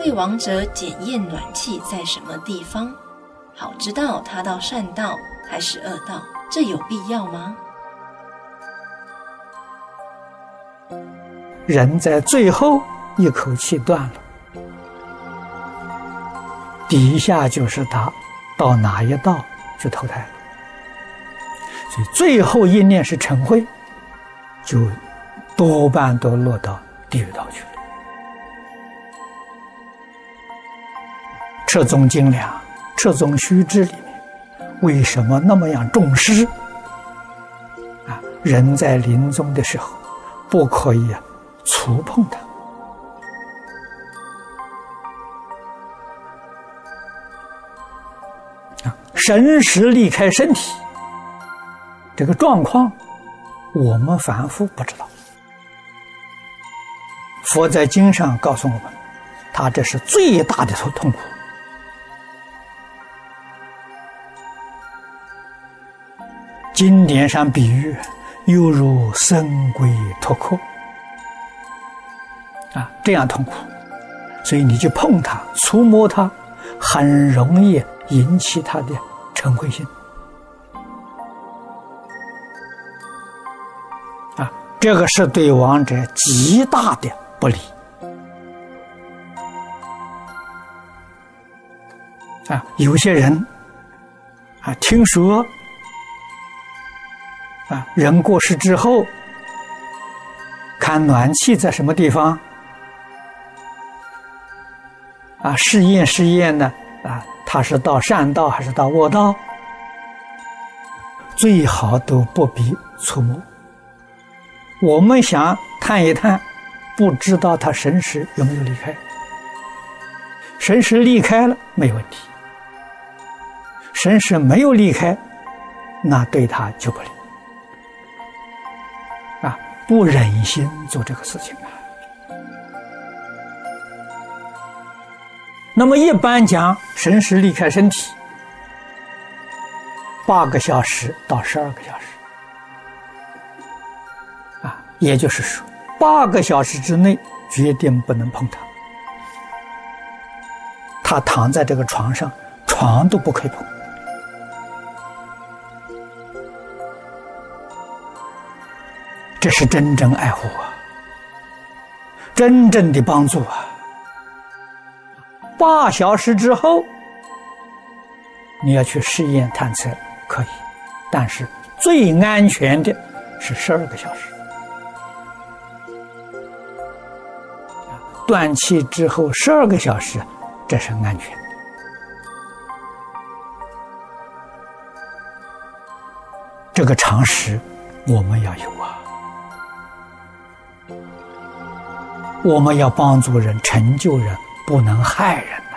为亡者检验暖气在什么地方，好知道他到善道还是恶道，这有必要吗？人在最后一口气断了，底下就是他到哪一道去投胎了。所以最后一念是嗔恚，就多半都落到地狱道去了。《彻宗精良》《彻宗须知》里面，为什么那么样重视？啊，人在临终的时候，不可以啊触碰它。啊，神识离开身体。这个状况，我们凡夫不知道。佛在经上告诉我们，他这是最大的痛苦。经典上比喻，犹如生龟脱壳啊，这样痛苦。所以你去碰它、触摸它，很容易引起它的嗔恚心。啊这个是对亡者极大的不利啊！有些人啊，听说啊，人过世之后，看暖气在什么地方啊？试验试验呢？啊，他是到善道还是到恶道？最好都不必触摸。我们想探一探，不知道他神识有没有离开。神识离开了没问题，神识没有离开，那对他就不利。不忍心做这个事情啊。那么一般讲，神识离开身体八个小时到十二个小时。啊也就是说，八个小时之内决定不能碰他。他躺在这个床上，床都不可以碰。这是真正爱护啊，真正的帮助啊。八小时之后，你要去试验探测可以，但是最安全的是十二个小时。断气之后十二个小时，这是安全。这个常识我们要有啊！我们要帮助人、成就人，不能害人。